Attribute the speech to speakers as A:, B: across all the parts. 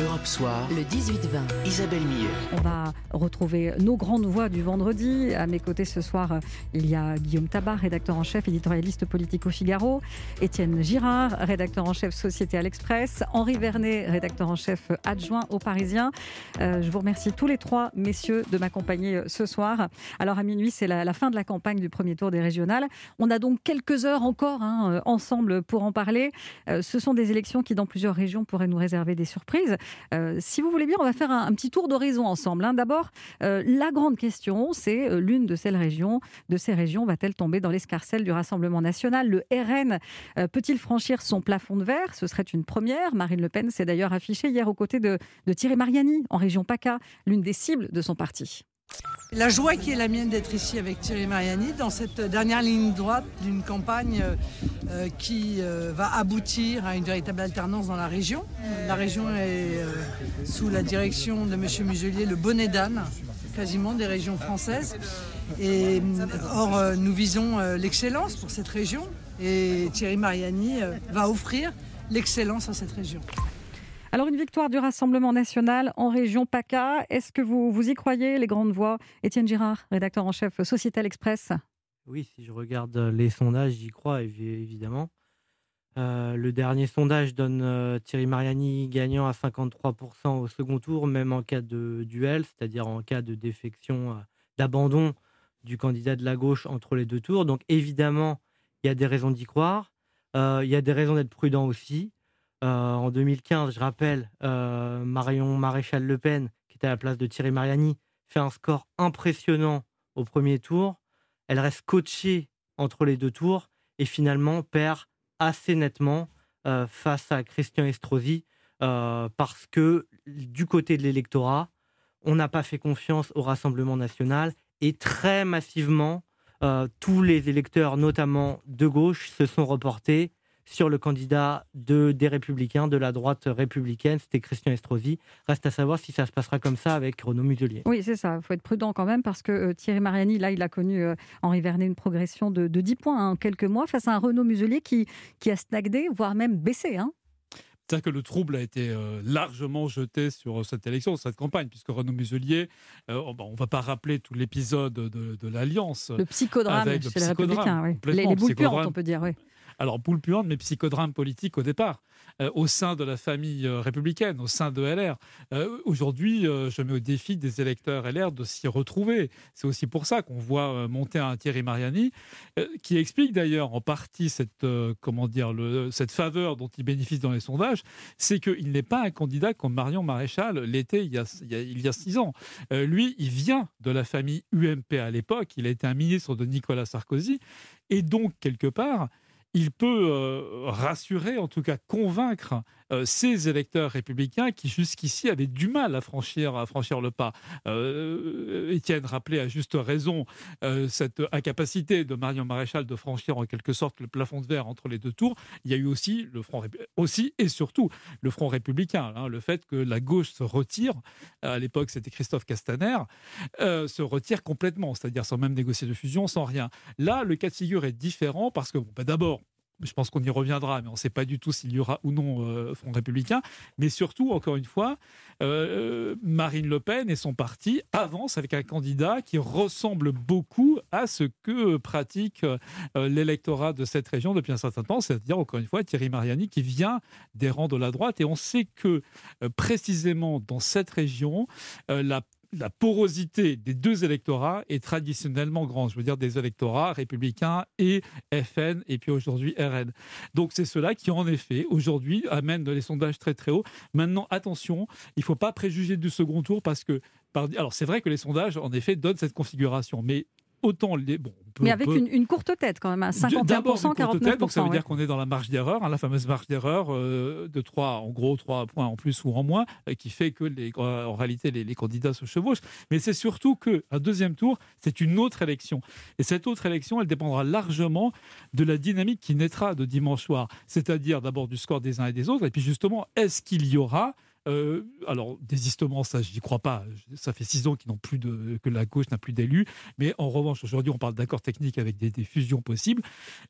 A: Europe Soir, le 18-20, Isabelle Millet.
B: On va retrouver nos grandes voix du vendredi. À mes côtés ce soir, il y a Guillaume Tabar, rédacteur en chef, éditorialiste politique au Figaro. Étienne Girard, rédacteur en chef Société à l'Express. Henri Vernet, rédacteur en chef adjoint au Parisien. Euh, je vous remercie tous les trois, messieurs, de m'accompagner euh, ce soir. Alors à minuit, c'est la, fin de la campagne du premier tour des régionales. On a donc quelques heures encore hein, euh, ensemble pour en parler. ce sont des élections qui, dans plusieurs régions, pourraient nous réserver des surprises. Euh, si vous voulez bien, on va faire un, petit tour d'horizon ensemble. Hein. D'abord, euh, la grande question, c'est euh, l'une de ces régions, de ces régions va-t-elle tomber dans l'escarcelle du Rassemblement national? Le RN peut-il franchir son plafond de verre? Ce serait une première. Marine Le Pen s'est d'ailleurs affichée hier aux côtés de Thierry Mariani en région PACA, l'une des cibles de son parti.
C: La joie qui est la mienne d'être ici avec Thierry Mariani dans cette dernière ligne droite d'une campagne euh, euh, qui euh, va aboutir à une véritable alternance dans la région. La région est sous la direction de M. Muselier le bonnet d'âne quasiment des régions françaises. Or, nous visons l'excellence pour cette région et Thierry Mariani va offrir l'excellence à cette région.
B: Alors une victoire du Rassemblement national en région PACA, est-ce que vous, y croyez, les grandes voix? Étienne Girard, rédacteur en chef Sociétal Express.
D: Oui, si je regarde les sondages, j'y crois évidemment. Euh, le dernier sondage donne euh, Thierry Mariani gagnant à 53% au second tour, même en cas de duel, c'est-à-dire en cas de défection, euh, d'abandon du candidat de la gauche entre les deux tours. Donc évidemment, il y a des raisons d'y croire. il y a des raisons d'être prudent aussi. Euh, en 2015, je rappelle, euh, Marion Maréchal Le Pen, qui était à la place de Thierry Mariani, fait un score impressionnant au premier tour. Elle reste coachée entre les deux tours et finalement perd assez nettement euh, face à Christian Estrosi parce que du côté de l'électorat, on n'a pas fait confiance au Rassemblement national et très massivement, tous les électeurs, notamment de gauche, se sont reportés sur le candidat de, des Républicains, de la droite républicaine, c'était Christian Estrosi. Reste à savoir si ça se passera comme ça avec Renaud Muselier.
B: Oui, c'est ça. Il faut être prudent quand même parce que euh, Thierry Mariani, là, il a connu euh, Henri Vernet une progression de, 10 points hein, en quelques mois face à un Renaud Muselier qui, qui a stagné, voire même baissé. Hein.
E: C'est-à-dire que le trouble a été euh, largement jeté sur cette élection, cette campagne, puisque Renaud Muselier, on ne va pas rappeler tout l'épisode de, l'Alliance.
B: Le psychodrame chez les Républicains, oui. Les, les boules puantes, on peut dire, oui
E: alors boule puante, mais psychodrame politique au départ, euh, au sein de la famille euh, républicaine, au sein de LR. Euh, aujourd'hui, je mets au défi des électeurs LR de s'y retrouver. C'est aussi pour ça qu'on voit monter un Thierry Mariani, qui explique d'ailleurs en partie cette, comment dire, cette faveur dont il bénéficie dans les sondages, c'est qu'il n'est pas un candidat comme Marion Maréchal l'était il, y a six ans. lui, il vient de la famille UMP à l'époque, il a été un ministre de Nicolas Sarkozy, et donc, quelque part, il peut euh, rassurer, en tout cas convaincre euh, ces électeurs républicains qui jusqu'ici avaient du mal à franchir, le pas. Euh, Étienne rappelait à juste raison cette incapacité de Marion Maréchal de franchir en quelque sorte le plafond de verre entre les deux tours. Il y a eu aussi le front aussi et surtout le front républicain, hein, le fait que la gauche se retire. À l'époque, c'était Christophe Castaner, se retire complètement, c'est-à-dire sans même négocier de fusion, sans rien. Là, le cas de figure est différent parce que ben d'abord je pense qu'on y reviendra, mais on ne sait pas du tout s'il y aura ou non euh, Front républicain. Mais surtout, encore une fois, euh, Marine Le Pen et son parti avancent avec un candidat qui ressemble beaucoup à ce que pratique euh, l'électorat de cette région depuis un certain temps, c'est-à-dire, encore une fois, Thierry Mariani qui vient des rangs de la droite. Et on sait que précisément dans cette région, la la porosité des deux électorats est traditionnellement grande. Je veux dire des électorats républicains et FN et puis aujourd'hui RN. Donc c'est cela qui en effet aujourd'hui amène les sondages très très hauts. Maintenant attention, il ne faut pas préjuger du second tour parce que alors c'est vrai que les sondages en effet donnent cette configuration, mais autant les. Bon,
B: mais avec une, courte tête quand même, à 51%, 49%.
E: donc ça veut dire qu'on est dans la marge d'erreur, hein, la fameuse marge d'erreur euh, de 3, en gros 3 points en plus ou en moins, euh, qui fait que les, en réalité les, candidats se chevauchent. Mais c'est surtout qu'un deuxième tour, c'est une autre élection. Et cette autre élection, elle dépendra largement de la dynamique qui naîtra de dimanche soir. C'est-à-dire d'abord du score des uns et des autres, et puis justement, est-ce qu'il y aura Euh, alors, désistement, ça, je n'y crois pas. Ça fait six ans qu'ils n'ont plus de, que la gauche n'a plus d'élus. Mais en revanche, aujourd'hui, on parle d'accords techniques avec des, fusions possibles.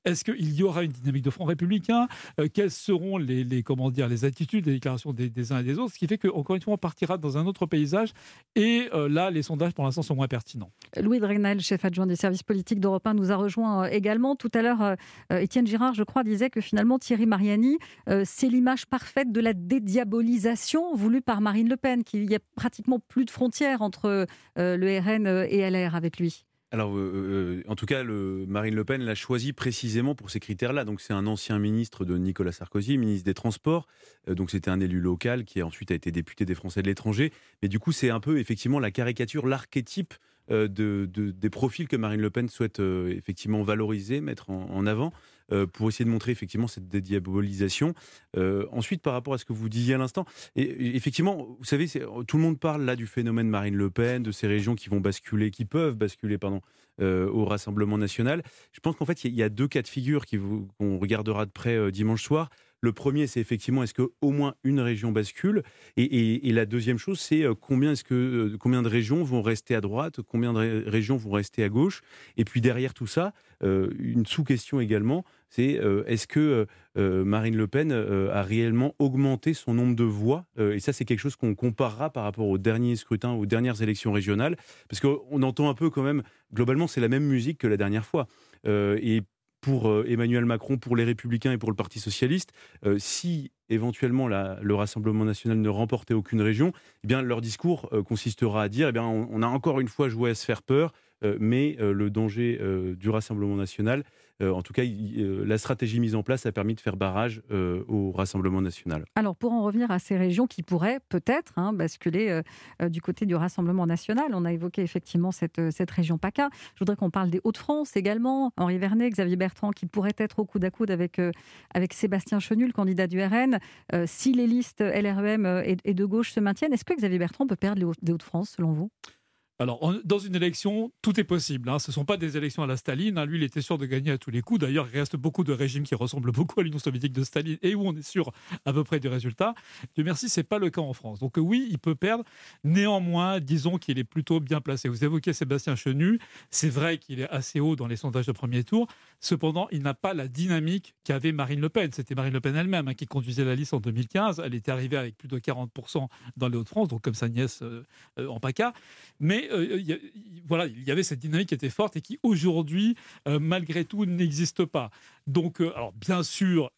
E: Est-ce qu'il y aura une dynamique de front républicain? Euh, Quelles seront les, comment dire, les attitudes, les déclarations des, uns et des autres? Ce qui fait qu'encore une fois, on partira dans un autre paysage. Et euh, là, les sondages, pour l'instant, sont moins pertinents.
B: Louis Dragnel, chef adjoint des services politiques d'Europe 1, nous a rejoint également. Tout à l'heure, Étienne Girard, je crois, disait que finalement, Thierry Mariani, c'est l'image parfaite de la dédiabolisation voulue par Marine Le Pen, qu'il y a pratiquement plus de frontières entre euh, le RN et LR avec lui.
F: Alors, euh, euh, en tout cas, Marine Le Pen l'a choisi précisément pour ces critères-là. Donc, c'est un ancien ministre de Nicolas Sarkozy, ministre des Transports. donc, c'était un élu local qui ensuite a été député des Français de l'étranger. Mais du coup, c'est un peu effectivement la caricature, l'archétype de, des profils que Marine Le Pen souhaite effectivement valoriser, mettre en avant. Euh, pour essayer de montrer effectivement cette dédiabolisation. Euh, ensuite, par rapport à ce que vous disiez à l'instant, et, effectivement, vous savez, tout le monde parle là du phénomène Marine Le Pen, de ces régions qui vont basculer, qui peuvent basculer, pardon, euh, au Rassemblement national. Je pense qu'en fait, il y, a deux cas de figure qu'on regardera de près dimanche soir. Le premier, c'est effectivement est-ce que au moins une région bascule, et, la deuxième chose, c'est combien est-ce que combien de régions vont rester à droite, combien de régions vont rester à gauche, et puis derrière tout ça, une sous-question également, c'est euh, est-ce que euh, euh, Marine Le Pen a réellement augmenté son nombre de voix? Et ça, c'est quelque chose qu'on comparera par rapport aux derniers scrutins, aux dernières élections régionales, parce qu'on entend un peu quand même, globalement, c'est la même musique que la dernière fois. et pour Emmanuel Macron, pour les Républicains et pour le Parti Socialiste, si éventuellement le Rassemblement national ne remportait aucune région, eh bien leur discours consistera à dire eh bien on, a encore une fois joué à se faire peur, mais le danger du Rassemblement national, euh, en tout cas, euh, la stratégie mise en place a permis de faire barrage euh, au Rassemblement national.
B: Alors, pour en revenir à ces régions qui pourraient peut-être hein, basculer du côté du Rassemblement national, on a évoqué effectivement cette, cette région PACA. Je voudrais qu'on parle des Hauts-de-France également. Henri Vernet, Xavier Bertrand, qui pourraient être au coude à coude avec, avec Sébastien Chenu, le candidat du RN. si les listes LREM et, de gauche se maintiennent, est-ce que Xavier Bertrand peut perdre les Hauts-de-France, selon vous?
E: Alors, dans une élection, tout est possible. Hein. Ce ne sont pas des élections à la Staline. Hein. Lui, il était sûr de gagner à tous les coups. D'ailleurs, il reste beaucoup de régimes qui ressemblent beaucoup à l'Union soviétique de Staline et où on est sûr à peu près du résultat. Dieu merci, ce n'est pas le cas en France. Donc oui, il peut perdre. Néanmoins, disons qu'il est plutôt bien placé. Vous évoquez Sébastien Chenu. C'est vrai qu'il est assez haut dans les sondages de premier tour. Cependant, il n'a pas la dynamique qu'avait Marine Le Pen. C'était Marine Le Pen elle-même hein, qui conduisait la liste en 2015. Elle était arrivée avec plus de 40% dans les Hauts-de-France, donc comme sa nièce euh, euh, en PACA. Mais euh, voilà, il y avait cette dynamique qui était forte et qui aujourd'hui, malgré tout, n'existe pas. Donc, alors bien sûr,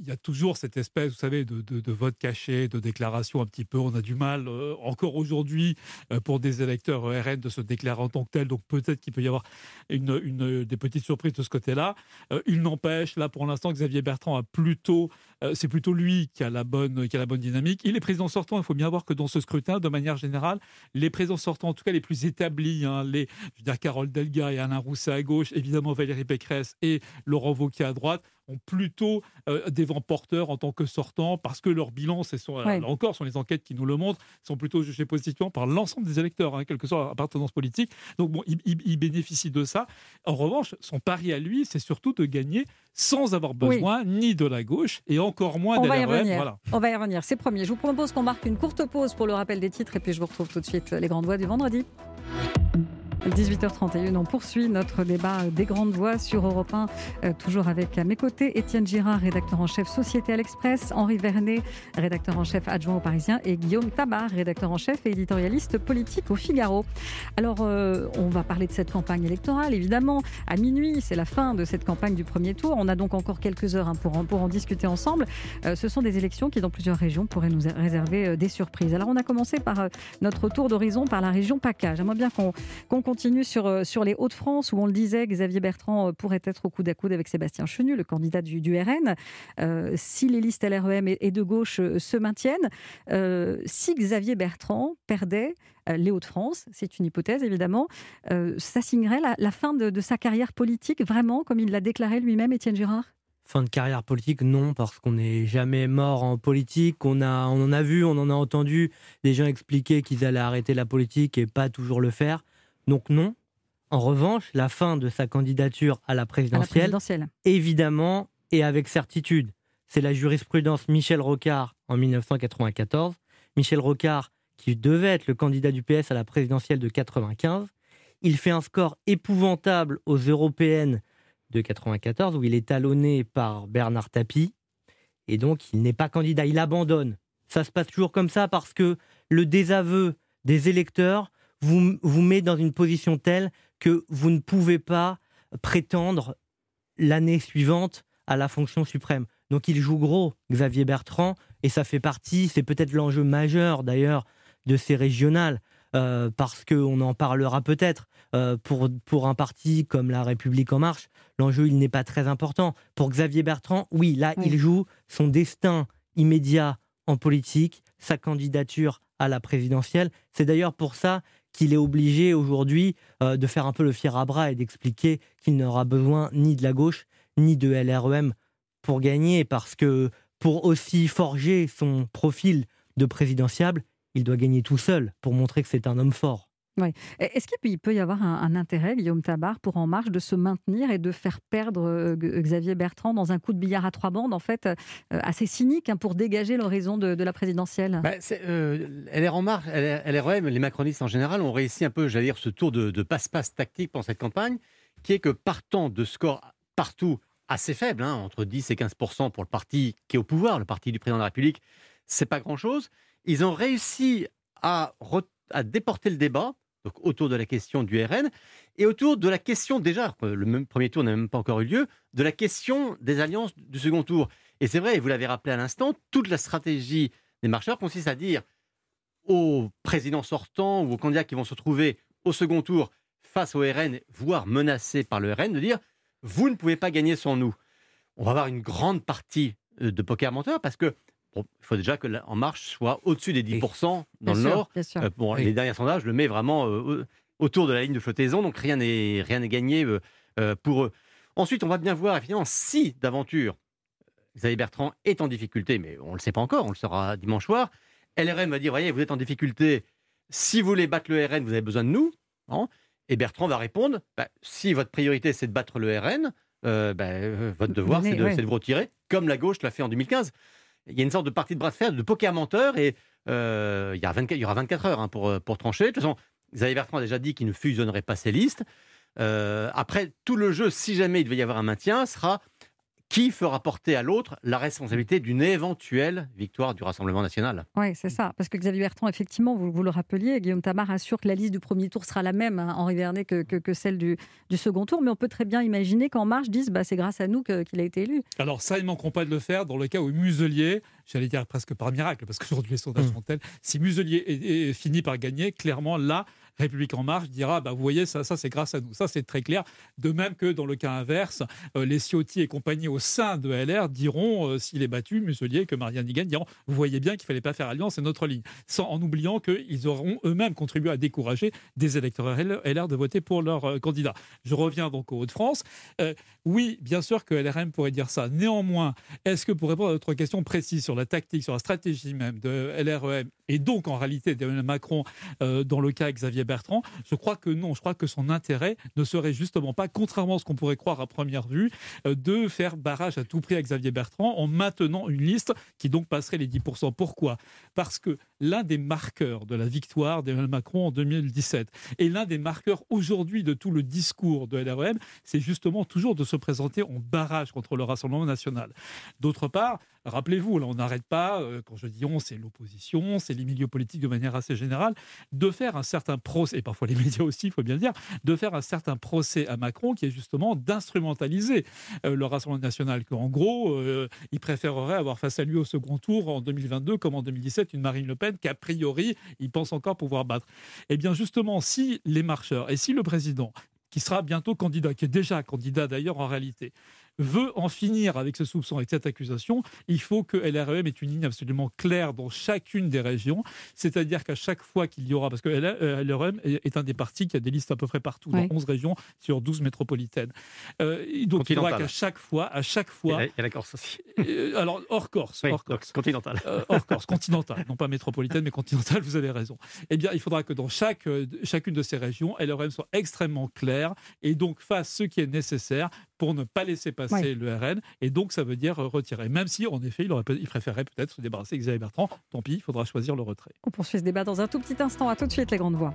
E: il y a toujours cette espèce, vous savez, de, vote caché, de déclaration un petit peu. On a du mal euh, encore aujourd'hui euh, pour des électeurs RN de se déclarer en tant que tel. Donc peut-être qu'il peut y avoir une, des petites surprises de ce côté-là. Euh, il n'empêche, là pour l'instant, Xavier Bertrand a plutôt, c'est plutôt lui qui a la bonne, qui a la bonne dynamique. Il est président sortant. Il faut bien voir que dans ce scrutin, de manière générale, les présidents sortants, en tout cas les plus établis, hein, les, je veux dire Carole Delga et Alain Rousset à gauche, évidemment Valérie Pécresse et Laurent Wauquiez à droite ont plutôt des vents porteurs en tant que sortants parce que leur bilan, c'est encore sont les enquêtes qui nous le montrent, sont plutôt jugés positivement par l'ensemble des électeurs, hein, quelle que soit leur appartenance politique. Donc bon, il, bénéficie de ça. En revanche, son pari à lui, c'est surtout de gagner sans avoir besoin ni de la gauche et encore moins
B: On
E: de y
B: revenir. On va y revenir, c'est premier. Je vous propose qu'on marque une courte pause pour le rappel des titres et puis je vous retrouve tout de suite les grandes voix du vendredi. 18h31, on poursuit notre débat des grandes voix sur Europe 1, euh, toujours avec à mes côtés Étienne Girard, rédacteur en chef Société à l'Express, Henri Vernet, rédacteur en chef adjoint au Parisien, et Guillaume Tabar, rédacteur en chef et éditorialiste politique au Figaro. Alors, euh, on va parler de cette campagne électorale, évidemment. À minuit, c'est la fin de cette campagne du premier tour. On a donc encore quelques heures hein, pour, en, discuter ensemble. Euh, ce sont des élections qui, dans plusieurs régions, pourraient nous réserver des surprises. Alors, on a commencé par notre tour d'horizon par la région PACA. J'aimerais bien qu'on continue sur, euh, sur les Hauts-de-France, où on le disait, Xavier Bertrand euh, pourrait être au coude à coude avec Sébastien Chenu, le candidat du, RN, euh, si les listes LREM et, de gauche se maintiennent. si Xavier Bertrand perdait les Hauts-de-France, c'est une hypothèse évidemment, ça signerait la, fin de, de, sa carrière politique, vraiment, comme il l'a déclaré lui-même, Étienne Girard?
D: Fin de carrière politique, non, parce qu'on n'est jamais mort en politique. On, a, on en a vu, on en a entendu des gens expliquer qu'ils allaient arrêter la politique et pas toujours le faire. Donc non. En revanche, la fin de sa candidature à la présidentielle, évidemment, et avec certitude. C'est la jurisprudence Michel Rocard en 1994 Michel Rocard, qui devait être le candidat du PS à la présidentielle de 95. Il fait un score épouvantable aux européennes de 94, où il est talonné par Bernard Tapie. Et donc, il n'est pas candidat, il abandonne. Ça se passe toujours comme ça parce que le désaveu des électeurs vous, vous met dans une position telle que vous ne pouvez pas prétendre l'année suivante à la fonction suprême. Donc il joue gros, Xavier Bertrand, et ça fait partie, c'est peut-être l'enjeu majeur d'ailleurs de ces régionales, euh, parce qu'on en parlera peut-être. Euh, pour, pour un parti comme La République En Marche, l'enjeu, il n'est pas très important. Pour Xavier Bertrand, oui, là, il joue son destin immédiat en politique, sa candidature à la présidentielle. C'est d'ailleurs pour ça qu'il est obligé aujourd'hui euh, de faire un peu le fier à bras et d'expliquer qu'il n'aura besoin ni de la gauche ni de LREM pour gagner, parce que pour aussi forger son profil de présidentiable, il doit gagner tout seul pour montrer que c'est un homme fort.
B: Est-ce qu'il peut y avoir un, intérêt, Guillaume Tabar, pour En Marche de se maintenir et de faire perdre euh, Xavier Bertrand dans un coup de billard à trois bandes, en fait, euh, assez cynique hein, pour dégager l'horizon de, la présidentielle?
G: Bah, euh, Elle est En Marche, LREM, les macronistes en général, ont réussi un peu, j'allais dire, ce tour de, passe-passe tactique pendant cette campagne, qui est que partant de scores partout assez faibles, hein, entre 10 et 15% pour le parti qui est au pouvoir, le parti du président de la République, c'est pas grand-chose. Ils ont réussi à, à déporter le débat donc autour de la question du RN, et autour de la question, déjà, le même premier tour n'a même pas encore eu lieu, de la question des alliances du second tour. Et c'est vrai, vous l'avez rappelé à l'instant, toute la stratégie des marcheurs consiste à dire aux présidents sortants ou aux candidats qui vont se trouver au second tour face au RN, voire menacés par le RN, de dire vous ne pouvez pas gagner sans nous. On va avoir une grande partie euh, de poker menteur parce que il faut déjà que En Marche soit au-dessus des 10% dans le Nord. Euh, bon, Les derniers sondages le met vraiment euh, autour de la ligne de flottaison, donc rien n'est gagné euh, pour eux. Ensuite, on va bien voir, évidemment, si d'aventure Xavier Bertrand est en difficulté, mais on ne le sait pas encore, on le saura dimanche soir. LRM va dire, voyez, vous êtes en difficulté, si vous voulez battre le RN, vous avez besoin de nous. Hein. et Bertrand va répondre, bah, si votre priorité c'est de battre le RN, bah, votre devoir c'est de, de, vous retirer, comme la gauche l'a fait en 2015 il y a une sorte de partie de bras de fer, de poker menteur, et euh, il, y a 24, il y aura 24 heures hein, pour, euh, pour trancher. De toute façon, Xavier Bertrand a déjà dit qu'il ne fusionnerait pas ses listes. Euh, après, tout le jeu, si jamais il devait y avoir un maintien, sera qui fera porter à l'autre la responsabilité d'une éventuelle victoire du Rassemblement national.
B: Oui, c'est ça. Parce que Xavier Bertrand, effectivement, vous, vous, le rappeliez, Guillaume Tamar assure que la liste du premier tour sera la même, hein, Henri Vernet, que, que, celle du, du, second tour. Mais on peut très bien imaginer qu'En Marche dise bah, c'est grâce à nous qu'il a été élu.
E: Alors ça, ils ne manqueront pas de le faire dans le cas où Muselier, j'allais dire presque par miracle, parce qu'aujourd'hui les sondages mmh. sont tels, si Muselier est, fini par gagner, clairement là, République en marche dira bah, vous voyez, ça, ça c'est grâce à nous. Ça, c'est très clair. De même que dans le cas inverse, euh, les Ciotti et compagnie au sein de LR diront, euh, s'il est battu, Muselier, que Marianne Nigan diront vous voyez bien qu'il ne fallait pas faire alliance, c'est notre ligne. Sans, en oubliant qu'ils auront eux-mêmes contribué à décourager des électeurs LR de voter pour leur euh, candidat. Je reviens donc aux Hauts-de-France. oui, bien sûr que LRM pourrait dire ça. Néanmoins, est-ce que pour répondre à votre question précise sur la tactique, sur la stratégie même de LREM, et donc en réalité d'Emmanuel Macron, dans le cas Xavier Bertrand Je crois que non. Je crois que son intérêt ne serait justement pas, contrairement à ce qu'on pourrait croire à première vue, euh, de faire barrage à tout prix à Xavier Bertrand en maintenant une liste qui donc passerait les 10%. Pourquoi? Parce que l'un des marqueurs de la victoire d'Emmanuel Macron en 2017 et l'un des marqueurs aujourd'hui de tout le discours de LREM, c'est justement toujours de se présenter en barrage contre le Rassemblement national. D'autre part, rappelez-vous, là on n'arrête pas, euh, quand je dis on, c'est l'opposition, c'est les milieux politiques de manière assez générale, de faire un certain et parfois les médias aussi, il faut bien le dire, de faire un certain procès à Macron qui est justement d'instrumentaliser euh, le Rassemblement national, qu'en gros, euh, il préférerait avoir face à lui au second tour en 2022 comme en 2017 une Marine Le Pen qu'a priori, il pense encore pouvoir battre. Eh bien justement, si les marcheurs et si le président qui sera bientôt candidat, qui est déjà candidat d'ailleurs en réalité, veut en finir avec ce soupçon, avec cette accusation, il faut que LREM ait une ligne absolument claire dans chacune des régions. C'est-à-dire qu'à chaque fois qu'il y aura, parce que LREM est un des partis qui a des listes à peu près partout, dans 11 régions sur 12 métropolitaines. Euh, donc il faudra qu'à chaque fois, à chaque fois.
G: Il y a la Corse aussi.
E: Euh, alors hors Corse, hors Corse.
G: continentale.
E: Euh, hors Corse, continentale, non pas métropolitaine, mais continentale. Vous avez raison. Eh bien, il faudra que dans chaque, chacune de ces régions, LREM soit extrêmement claire et donc fasse ce qui est nécessaire pour ne pas laisser passer le RN. Et donc, ça veut dire retirer. Même si, en effet, il, aurait, il préférerait peut-être se débarrasser d'Xavier Bertrand. Tant pis, il faudra choisir le retrait.
B: On poursuit ce débat dans un tout petit instant. À tout de suite, les grandes voix.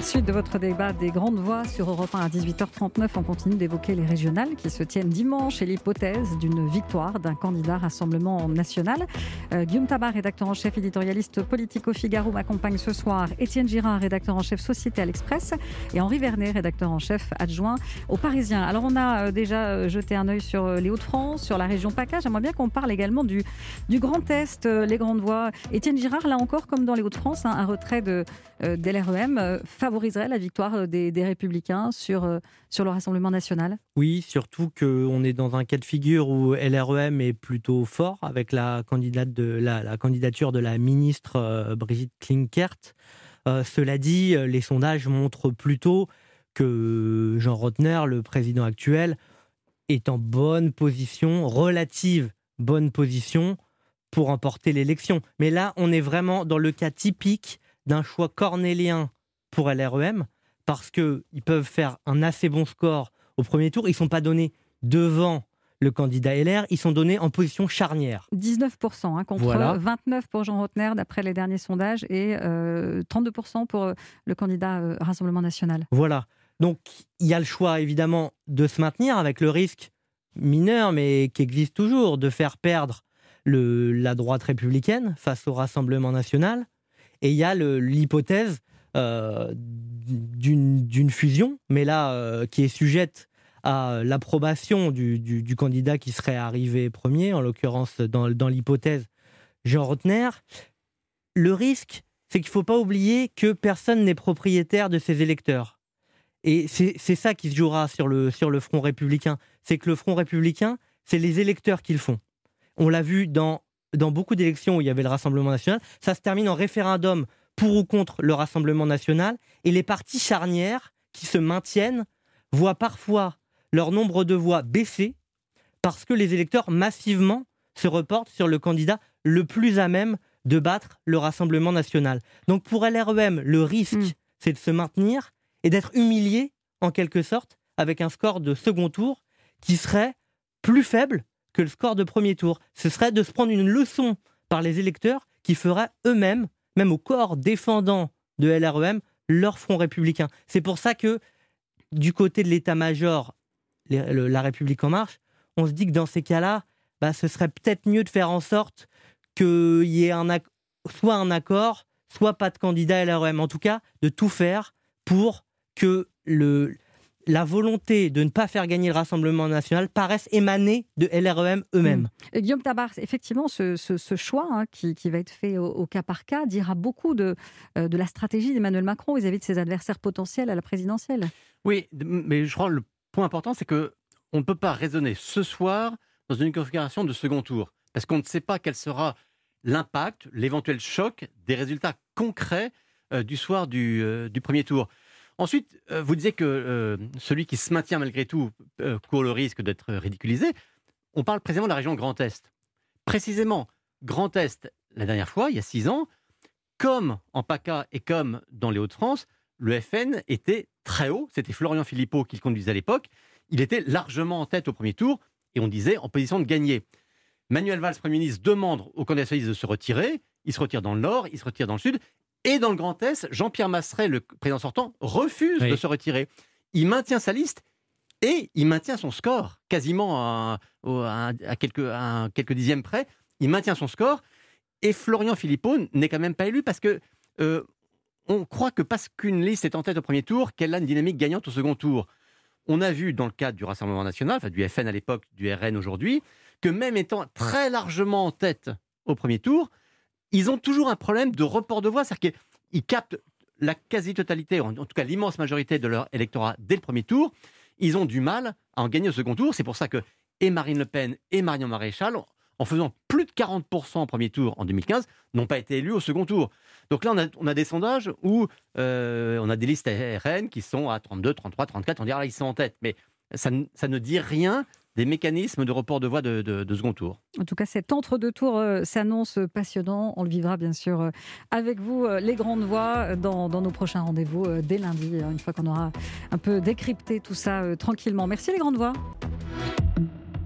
B: Suite de votre débat des grandes voix sur Europe 1 à 18h39, on continue d'évoquer les régionales qui se tiennent dimanche et l'hypothèse d'une victoire d'un candidat Rassemblement national. Euh, Guillaume Tabar, rédacteur en chef éditorialiste politique au Figaro, m'accompagne ce soir. Étienne Girard, rédacteur en chef Société à l'Express. Et Henri Vernet, rédacteur en chef adjoint au Parisien. Alors on a euh, déjà euh, jeté un œil sur les Hauts-de-France, sur la région PACA. J'aimerais bien qu'on parle également du, du Grand Est, les grandes voix. Étienne Girard, là encore, comme dans les Hauts-de-France, hein, un retrait de, d'LREM favoriserait la victoire euh, des, Républicains sur, euh, sur le Rassemblement national?
D: Oui, surtout qu'on est dans un cas de figure où LREM est plutôt fort avec la, candidate de, la, candidature de la ministre euh, Brigitte Klinkert. cela dit, les sondages montrent plutôt que Jean Rotner, le président actuel, est en bonne position, relative bonne position pour emporter l'élection. Mais là, on est vraiment dans le cas typique d'un choix cornélien pour LREM parce qu'ils peuvent faire un assez bon score au premier tour. Ils ne sont pas donnés devant le candidat LR, ils sont donnés en position charnière.
B: 19% hein, contre 29% pour Jean Rotner d'après les derniers sondages et 32% euh, pour euh, le candidat euh, Rassemblement national.
D: Voilà. Donc il y a le choix évidemment de se maintenir avec le risque mineur mais qui existe toujours de faire perdre le, la droite républicaine face au Rassemblement national. Et il y a l'hypothèse euh, d'une fusion, mais là, euh, qui est sujette à l'approbation du, candidat qui serait arrivé premier, en l'occurrence dans, l'hypothèse Jean Rotner. Le risque, c'est qu'il ne faut pas oublier que personne n'est propriétaire de ses électeurs. Et c'est ça qui se jouera sur le, front républicain. C'est que le front républicain, c'est les électeurs qui le font. On l'a vu dans beaucoup d'élections où il y avait le Rassemblement national. Ça se termine en référendum pour ou contre le Rassemblement national, et les partis charnières qui se maintiennent voient parfois leur nombre de voix baisser parce que les électeurs massivement se reportent sur le candidat le plus à même de battre le Rassemblement national. Donc pour LREM, le risque, hmm. c'est de se maintenir et d'être humilié, en quelque sorte, avec un score de second tour qui serait plus faible que le score de premier tour. Ce serait de se prendre une leçon par les électeurs qui feraient eux-mêmes même au corps défendant de LREM, leur front républicain. C'est pour ça que, du côté de l'état-major, la République en marche, on se dit que dans ces cas-là, bah, ce serait peut-être mieux de faire en sorte qu'il y ait soit un accord, soit pas de candidat LREM. En tout cas, de tout faire pour que le, la volonté de ne pas faire gagner le Rassemblement national paraisse émaner de LREM eux-mêmes.
B: Mmh. Guillaume Tabar, effectivement, ce, choix hein, qui, va être fait au, cas par cas dira beaucoup de, euh, de la stratégie d'Emmanuel Macron vis-à-vis de ses adversaires potentiels à la présidentielle.
G: Oui, mais je crois que le point important, c'est que on ne peut pas raisonner ce soir dans une configuration de second tour, parce qu'on ne sait pas quel sera l'impact, l'éventuel choc des résultats concrets euh, du soir du, euh, du premier tour. Ensuite, euh, vous disiez que euh, celui qui se maintient malgré tout euh, court le risque d'être ridiculisé. On parle précisément de la région Grand Est. Précisément, Grand Est, la dernière fois, il y a six ans, comme en PACA et comme dans les Hauts-de-France, le FN était très haut. C'était Florian Philippot qui le conduisait à l'époque. Il était largement en tête au premier tour et on disait en position de gagner. Manuel Valls, Premier ministre, demande aux candidats de se retirer. Il se retire dans le nord, il se retire dans le sud. Et dans le Grand Est, Jean-Pierre Masseret, le président sortant, refuse de se retirer. Il maintient sa liste et il maintient son score, quasiment à, quelques, quelques dixièmes près. Il maintient son score. Et Florian Philippot n'est quand même pas élu parce que euh, on croit que parce qu'une liste est en tête au premier tour, qu'elle a une dynamique gagnante au second tour. On a vu dans le cadre du Rassemblement national, enfin du FN à l'époque, du RN aujourd'hui, que même étant très largement en tête au premier tour, ils ont toujours un problème de report de voix, c'est-à-dire qu'ils captent la quasi-totalité, en tout cas l'immense majorité de leur électorat dès le premier tour. Ils ont du mal à en gagner au second tour. C'est pour ça que et Marine Le Pen et Marion Maréchal, en faisant plus de 40% au premier tour en 2015, n'ont pas été élus au second tour. Donc là, on a, des sondages où euh, on a des listes RN qui sont à 32, 33, 34. On dirait là, ils sont en tête. Mais ça ne dit rien des mécanismes de report de voix de, second tour.
B: En tout cas, cet entre-deux-tours s'annonce passionnant. On le vivra bien sûr avec vous, les grandes voix, dans, dans nos prochains rendez-vous dès lundi, une fois qu'on aura un peu décrypté tout ça tranquillement. Merci les grandes voix.